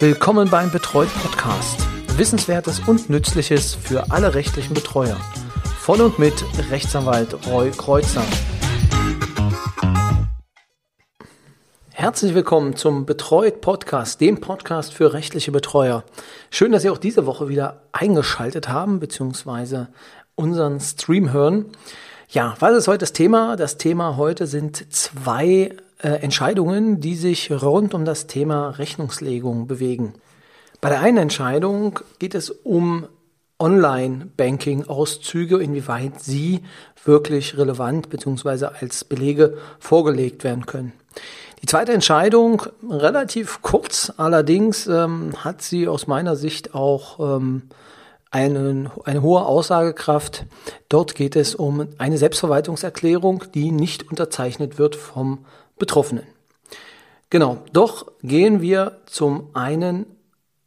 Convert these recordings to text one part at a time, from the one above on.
Willkommen beim Betreut Podcast. Wissenswertes und Nützliches für alle rechtlichen Betreuer. Von und mit Rechtsanwalt Roy Kreuzer. Herzlich willkommen zum Betreut Podcast, dem Podcast für rechtliche Betreuer. Schön, dass Sie auch diese Woche wieder eingeschaltet haben, beziehungsweise unseren Stream hören. Ja, was ist heute das Thema? Das Thema heute sind zwei äh, Entscheidungen, die sich rund um das Thema Rechnungslegung bewegen. Bei der einen Entscheidung geht es um Online-Banking-Auszüge, inwieweit sie wirklich relevant bzw. als Belege vorgelegt werden können. Die zweite Entscheidung, relativ kurz, allerdings ähm, hat sie aus meiner Sicht auch ähm, einen, eine hohe Aussagekraft. Dort geht es um eine Selbstverwaltungserklärung, die nicht unterzeichnet wird vom Betroffenen. Genau, doch gehen wir zum einen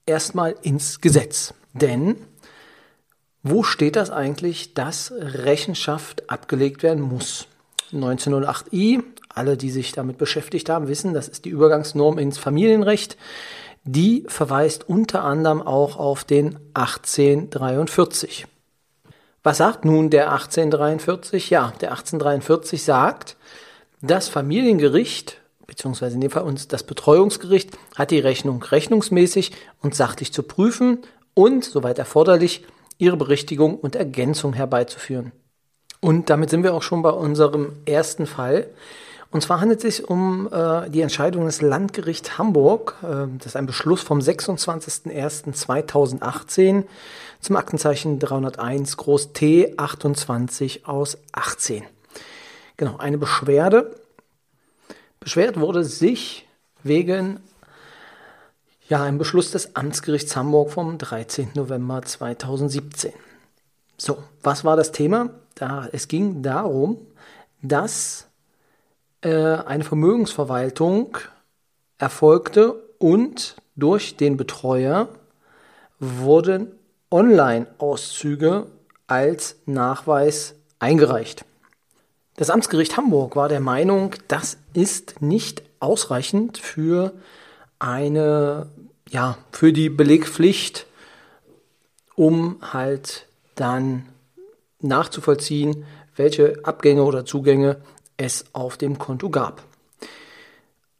erstmal ins Gesetz. Denn wo steht das eigentlich, dass Rechenschaft abgelegt werden muss? 1908i, alle, die sich damit beschäftigt haben, wissen, das ist die Übergangsnorm ins Familienrecht. Die verweist unter anderem auch auf den 1843. Was sagt nun der 1843? Ja, der 1843 sagt, das Familiengericht, beziehungsweise in dem Fall uns das Betreuungsgericht, hat die Rechnung rechnungsmäßig und sachlich zu prüfen und, soweit erforderlich, ihre Berichtigung und Ergänzung herbeizuführen. Und damit sind wir auch schon bei unserem ersten Fall. Und zwar handelt es sich um äh, die Entscheidung des Landgerichts Hamburg. Äh, das ist ein Beschluss vom 26.01.2018 zum Aktenzeichen 301 Groß T 28 aus 18. Genau, eine Beschwerde. Beschwert wurde sich wegen ja, einem Beschluss des Amtsgerichts Hamburg vom 13. November 2017. So, was war das Thema? Da, es ging darum, dass eine Vermögensverwaltung erfolgte und durch den Betreuer wurden Online-Auszüge als Nachweis eingereicht. Das Amtsgericht Hamburg war der Meinung, das ist nicht ausreichend für eine, ja, für die Belegpflicht, um halt dann nachzuvollziehen, welche Abgänge oder Zugänge es auf dem Konto gab.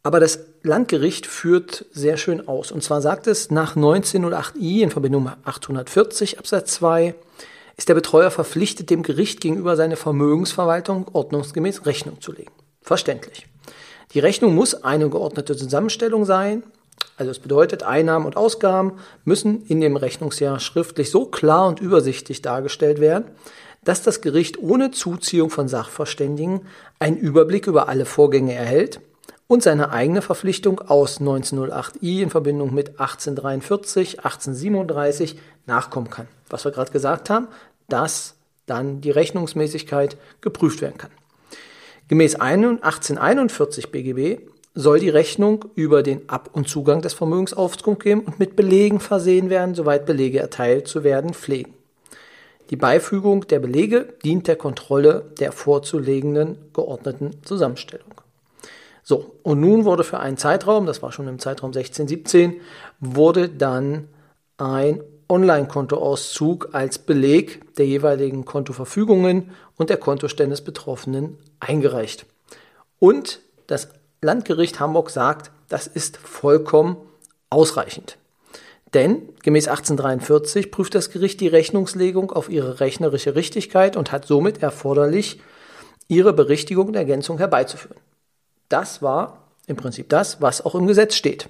Aber das Landgericht führt sehr schön aus. Und zwar sagt es, nach 1908i in Verbindung mit 840 Absatz 2 ist der Betreuer verpflichtet, dem Gericht gegenüber seine Vermögensverwaltung ordnungsgemäß Rechnung zu legen. Verständlich. Die Rechnung muss eine geordnete Zusammenstellung sein. Also es bedeutet, Einnahmen und Ausgaben müssen in dem Rechnungsjahr schriftlich so klar und übersichtlich dargestellt werden, dass das Gericht ohne Zuziehung von Sachverständigen einen Überblick über alle Vorgänge erhält und seine eigene Verpflichtung aus 1908i in Verbindung mit 1843, 1837 nachkommen kann. Was wir gerade gesagt haben, dass dann die Rechnungsmäßigkeit geprüft werden kann. Gemäß 1841 BGB soll die Rechnung über den Ab- und Zugang des Vermögens Auskunft geben und mit Belegen versehen werden, soweit Belege erteilt zu werden pflegen. Die Beifügung der Belege dient der Kontrolle der vorzulegenden geordneten Zusammenstellung. So, und nun wurde für einen Zeitraum, das war schon im Zeitraum 16, 17, wurde dann ein Online-Kontoauszug als Beleg der jeweiligen Kontoverfügungen und der Kontostände des Betroffenen eingereicht. Und das Landgericht Hamburg sagt, das ist vollkommen ausreichend. Denn gemäß 1843 prüft das Gericht die Rechnungslegung auf ihre rechnerische Richtigkeit und hat somit erforderlich, ihre Berichtigung und Ergänzung herbeizuführen. Das war im Prinzip das, was auch im Gesetz steht.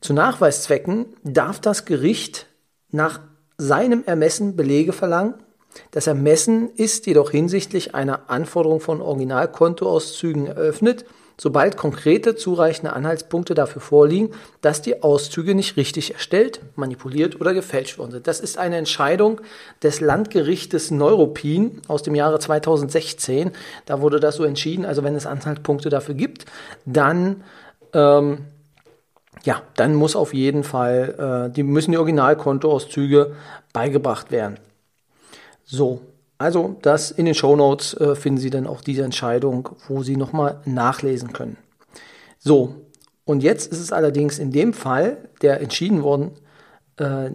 Zu Nachweiszwecken darf das Gericht nach seinem Ermessen Belege verlangen. Das Ermessen ist jedoch hinsichtlich einer Anforderung von Originalkontoauszügen eröffnet sobald konkrete zureichende Anhaltspunkte dafür vorliegen, dass die Auszüge nicht richtig erstellt, manipuliert oder gefälscht worden sind. Das ist eine Entscheidung des Landgerichtes Neuruppin aus dem Jahre 2016. Da wurde das so entschieden. Also wenn es Anhaltspunkte dafür gibt, dann ähm, ja, dann muss auf jeden Fall, äh, die müssen die Originalkontoauszüge beigebracht werden. So, also das in den Show Notes äh, finden Sie dann auch diese Entscheidung, wo Sie nochmal nachlesen können. So, Und jetzt ist es allerdings in dem Fall, der entschieden worden, äh,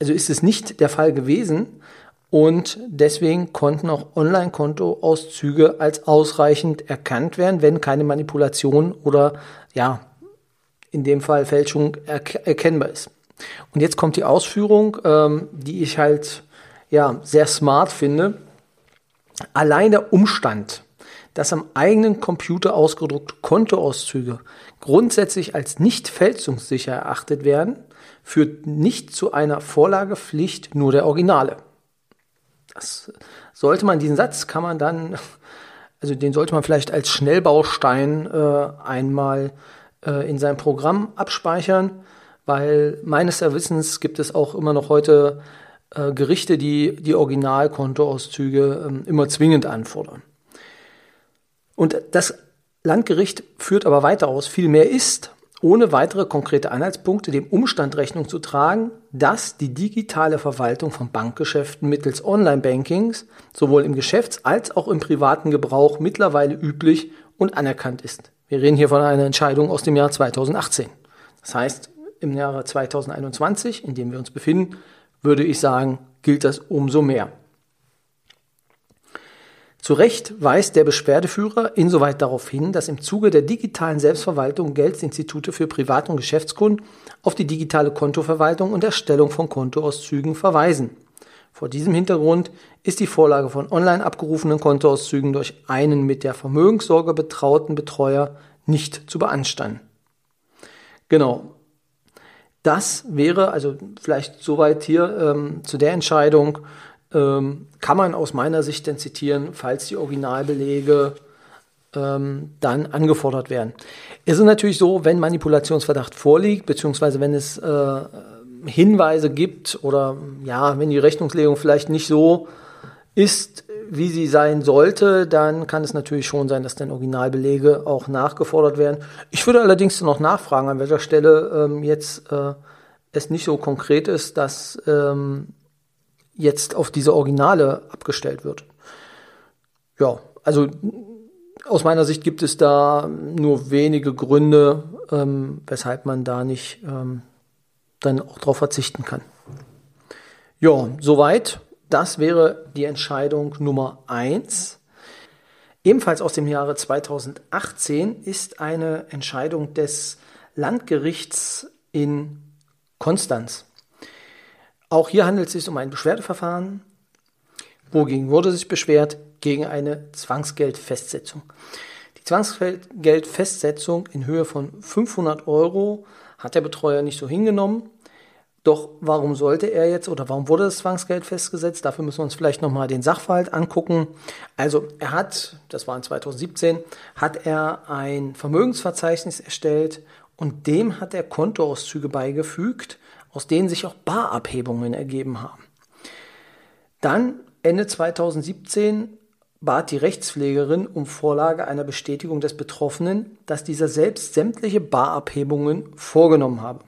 also ist es nicht der Fall gewesen und deswegen konnten auch Online-Kontoauszüge als ausreichend erkannt werden, wenn keine Manipulation oder ja, in dem Fall Fälschung erkennbar ist. Und jetzt kommt die Ausführung, ähm, die ich halt ja sehr smart finde. Allein der Umstand, dass am eigenen Computer ausgedruckte Kontoauszüge grundsätzlich als nicht fälschungssicher erachtet werden, führt nicht zu einer Vorlagepflicht nur der Originale. Das sollte man, diesen Satz kann man dann, also den sollte man vielleicht als Schnellbaustein äh, einmal äh, in seinem Programm abspeichern, weil meines Wissens gibt es auch immer noch heute äh, Gerichte, die die Originalkontoauszüge äh, immer zwingend anfordern. Und das Landgericht führt aber weiter aus, vielmehr ist, ohne weitere konkrete Anhaltspunkte dem Umstand Rechnung zu tragen, dass die digitale Verwaltung von Bankgeschäften mittels Online-Bankings sowohl im Geschäfts- als auch im privaten Gebrauch mittlerweile üblich und anerkannt ist. Wir reden hier von einer Entscheidung aus dem Jahr 2018. Das heißt, im Jahre 2021, in dem wir uns befinden, würde ich sagen, gilt das umso mehr. Zu Recht weist der Beschwerdeführer insoweit darauf hin, dass im Zuge der digitalen Selbstverwaltung Geldinstitute für Privat- und Geschäftskunden auf die digitale Kontoverwaltung und Erstellung von Kontoauszügen verweisen. Vor diesem Hintergrund ist die Vorlage von online abgerufenen Kontoauszügen durch einen mit der Vermögenssorge betrauten Betreuer nicht zu beanstanden. Genau. Das wäre also vielleicht soweit hier ähm, zu der Entscheidung ähm, kann man aus meiner Sicht denn zitieren, falls die Originalbelege ähm, dann angefordert werden. Es ist natürlich so, wenn Manipulationsverdacht vorliegt, beziehungsweise wenn es äh, Hinweise gibt oder ja, wenn die Rechnungslegung vielleicht nicht so ist, wie sie sein sollte, dann kann es natürlich schon sein, dass dann Originalbelege auch nachgefordert werden. Ich würde allerdings noch nachfragen, an welcher Stelle ähm, jetzt äh, es nicht so konkret ist, dass ähm, jetzt auf diese Originale abgestellt wird. Ja, also aus meiner Sicht gibt es da nur wenige Gründe, ähm, weshalb man da nicht ähm, dann auch darauf verzichten kann. Ja, soweit. Das wäre die Entscheidung Nummer eins. Ebenfalls aus dem Jahre 2018 ist eine Entscheidung des Landgerichts in Konstanz. Auch hier handelt es sich um ein Beschwerdeverfahren. Wogegen wurde sich beschwert? Gegen eine Zwangsgeldfestsetzung. Die Zwangsgeldfestsetzung in Höhe von 500 Euro hat der Betreuer nicht so hingenommen. Doch warum sollte er jetzt oder warum wurde das Zwangsgeld festgesetzt? Dafür müssen wir uns vielleicht nochmal den Sachverhalt angucken. Also er hat, das war in 2017, hat er ein Vermögensverzeichnis erstellt und dem hat er Kontoauszüge beigefügt aus denen sich auch Barabhebungen ergeben haben. Dann Ende 2017 bat die Rechtspflegerin um Vorlage einer Bestätigung des Betroffenen, dass dieser selbst sämtliche Barabhebungen vorgenommen habe.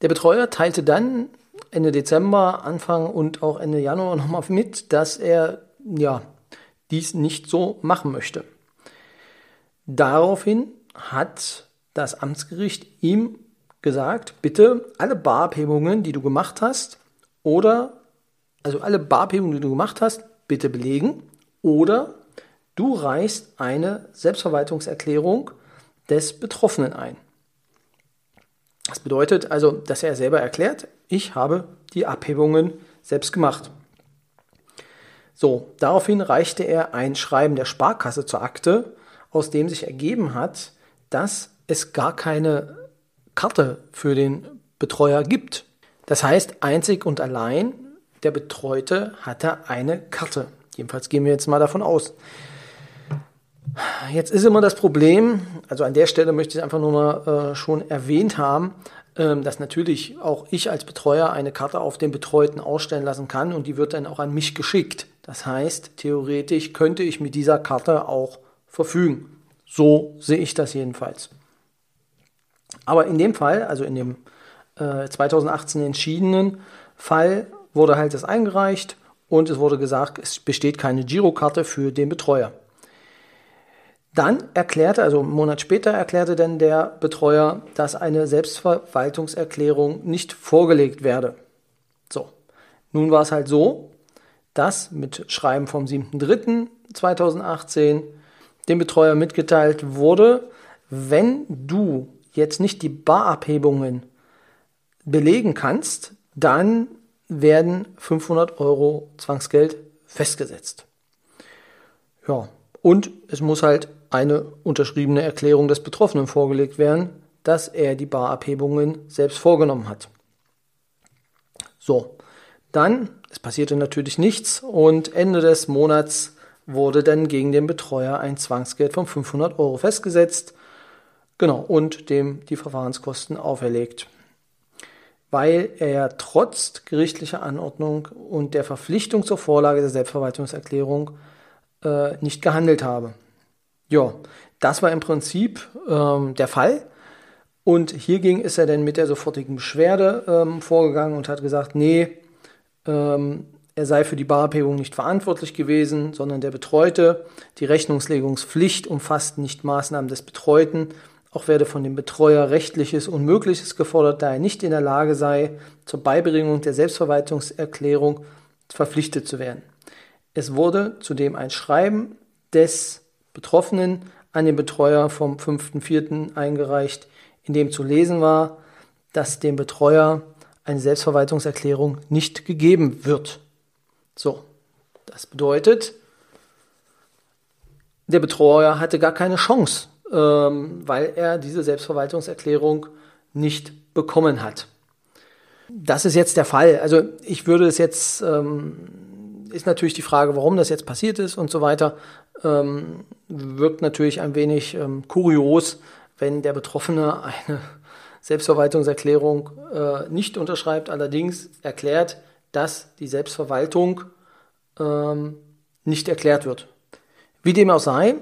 Der Betreuer teilte dann Ende Dezember, Anfang und auch Ende Januar nochmal mit, dass er ja dies nicht so machen möchte. Daraufhin hat das Amtsgericht ihm gesagt, bitte alle Barabhebungen, die du gemacht hast, oder, also alle Barabhebungen, die du gemacht hast, bitte belegen, oder du reichst eine Selbstverwaltungserklärung des Betroffenen ein. Das bedeutet also, dass er selber erklärt, ich habe die Abhebungen selbst gemacht. So, daraufhin reichte er ein Schreiben der Sparkasse zur Akte, aus dem sich ergeben hat, dass es gar keine Karte für den Betreuer gibt. Das heißt, einzig und allein der Betreute hatte eine Karte. Jedenfalls gehen wir jetzt mal davon aus. Jetzt ist immer das Problem, also an der Stelle möchte ich einfach nur mal äh, schon erwähnt haben, ähm, dass natürlich auch ich als Betreuer eine Karte auf den Betreuten ausstellen lassen kann und die wird dann auch an mich geschickt. Das heißt, theoretisch könnte ich mit dieser Karte auch verfügen. So sehe ich das jedenfalls. Aber in dem Fall, also in dem äh, 2018 entschiedenen Fall, wurde halt das eingereicht und es wurde gesagt, es besteht keine Girokarte für den Betreuer. Dann erklärte, also einen Monat später erklärte dann der Betreuer, dass eine Selbstverwaltungserklärung nicht vorgelegt werde. So, nun war es halt so, dass mit Schreiben vom 7.3.2018 dem Betreuer mitgeteilt wurde, wenn du jetzt nicht die Barabhebungen belegen kannst, dann werden 500 Euro Zwangsgeld festgesetzt. Ja, und es muss halt eine unterschriebene Erklärung des Betroffenen vorgelegt werden, dass er die Barabhebungen selbst vorgenommen hat. So, dann, es passierte natürlich nichts und Ende des Monats wurde dann gegen den Betreuer ein Zwangsgeld von 500 Euro festgesetzt. Genau, und dem die Verfahrenskosten auferlegt. Weil er trotz gerichtlicher Anordnung und der Verpflichtung zur Vorlage der Selbstverwaltungserklärung äh, nicht gehandelt habe. Ja, das war im Prinzip ähm, der Fall. Und hiergegen ist er dann mit der sofortigen Beschwerde ähm, vorgegangen und hat gesagt, nee, ähm, er sei für die Barabhebung nicht verantwortlich gewesen, sondern der Betreute. Die Rechnungslegungspflicht umfasst nicht Maßnahmen des Betreuten. Auch werde von dem Betreuer rechtliches Unmögliches gefordert, da er nicht in der Lage sei, zur Beibringung der Selbstverwaltungserklärung verpflichtet zu werden. Es wurde zudem ein Schreiben des Betroffenen an den Betreuer vom 5.4. eingereicht, in dem zu lesen war, dass dem Betreuer eine Selbstverwaltungserklärung nicht gegeben wird. So, das bedeutet, der Betreuer hatte gar keine Chance, ähm, weil er diese Selbstverwaltungserklärung nicht bekommen hat. Das ist jetzt der Fall. Also ich würde es jetzt, ähm, ist natürlich die Frage, warum das jetzt passiert ist und so weiter ähm, wirkt natürlich ein wenig ähm, kurios, wenn der Betroffene eine Selbstverwaltungserklärung äh, nicht unterschreibt, allerdings erklärt, dass die Selbstverwaltung ähm, nicht erklärt wird. Wie dem auch sei,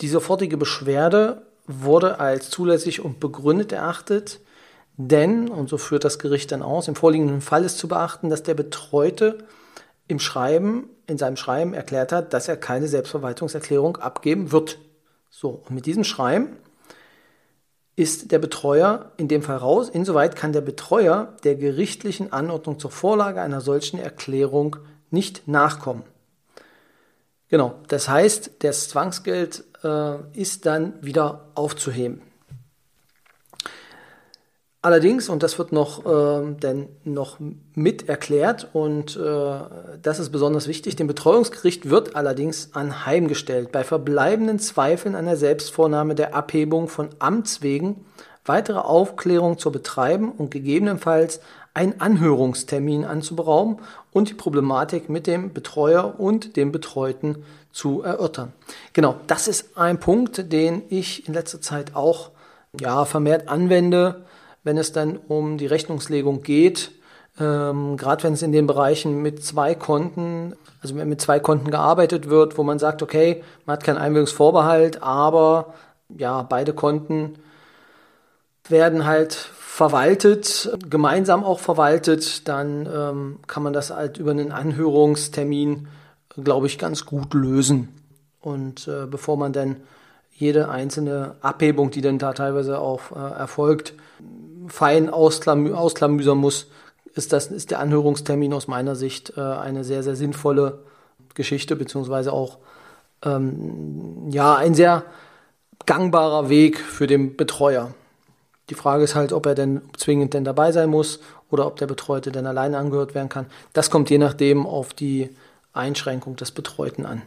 die sofortige Beschwerde wurde als zulässig und begründet erachtet, denn, und so führt das Gericht dann aus, im vorliegenden Fall ist zu beachten, dass der Betreute im Schreiben, in seinem Schreiben erklärt hat, dass er keine Selbstverwaltungserklärung abgeben wird. So, und mit diesem Schreiben ist der Betreuer in dem Fall raus. Insoweit kann der Betreuer der gerichtlichen Anordnung zur Vorlage einer solchen Erklärung nicht nachkommen. Genau, das heißt, das Zwangsgeld äh, ist dann wieder aufzuheben. Allerdings, und das wird noch, äh, denn noch mit erklärt, und äh, das ist besonders wichtig, dem Betreuungsgericht wird allerdings anheimgestellt, bei verbleibenden Zweifeln an der Selbstvornahme der Abhebung von Amts wegen weitere Aufklärung zu betreiben und gegebenenfalls einen Anhörungstermin anzuberauben und die Problematik mit dem Betreuer und dem Betreuten zu erörtern. Genau, das ist ein Punkt, den ich in letzter Zeit auch ja, vermehrt anwende wenn es dann um die Rechnungslegung geht, ähm, gerade wenn es in den Bereichen mit zwei Konten, also mit zwei Konten gearbeitet wird, wo man sagt, okay, man hat keinen Einwilligungsvorbehalt, aber ja, beide Konten werden halt verwaltet, gemeinsam auch verwaltet, dann ähm, kann man das halt über einen Anhörungstermin, glaube ich, ganz gut lösen. Und äh, bevor man dann jede einzelne Abhebung, die dann da teilweise auch äh, erfolgt, fein ausklamü ausklamüsern muss, ist, das, ist der Anhörungstermin aus meiner Sicht äh, eine sehr, sehr sinnvolle Geschichte, beziehungsweise auch ähm, ja, ein sehr gangbarer Weg für den Betreuer. Die Frage ist halt, ob er denn zwingend denn dabei sein muss oder ob der Betreute denn alleine angehört werden kann. Das kommt je nachdem auf die Einschränkung des Betreuten an.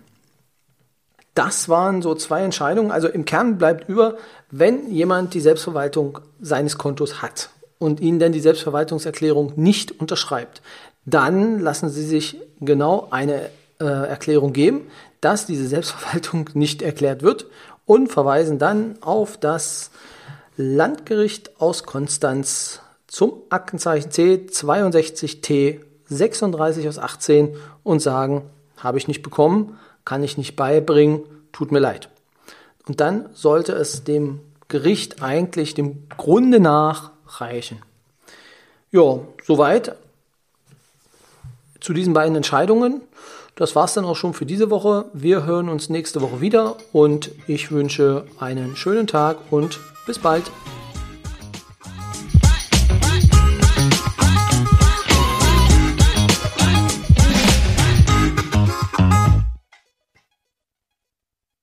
Das waren so zwei Entscheidungen. Also im Kern bleibt über, wenn jemand die Selbstverwaltung seines Kontos hat und Ihnen dann die Selbstverwaltungserklärung nicht unterschreibt, dann lassen Sie sich genau eine äh, Erklärung geben, dass diese Selbstverwaltung nicht erklärt wird und verweisen dann auf das Landgericht aus Konstanz zum Aktenzeichen C 62T 36 aus 18 und sagen, habe ich nicht bekommen, kann ich nicht beibringen, tut mir leid. Und dann sollte es dem Gericht eigentlich dem Grunde nach reichen. Ja, soweit zu diesen beiden Entscheidungen. das war's dann auch schon für diese Woche. Wir hören uns nächste Woche wieder und ich wünsche einen schönen Tag und bis bald.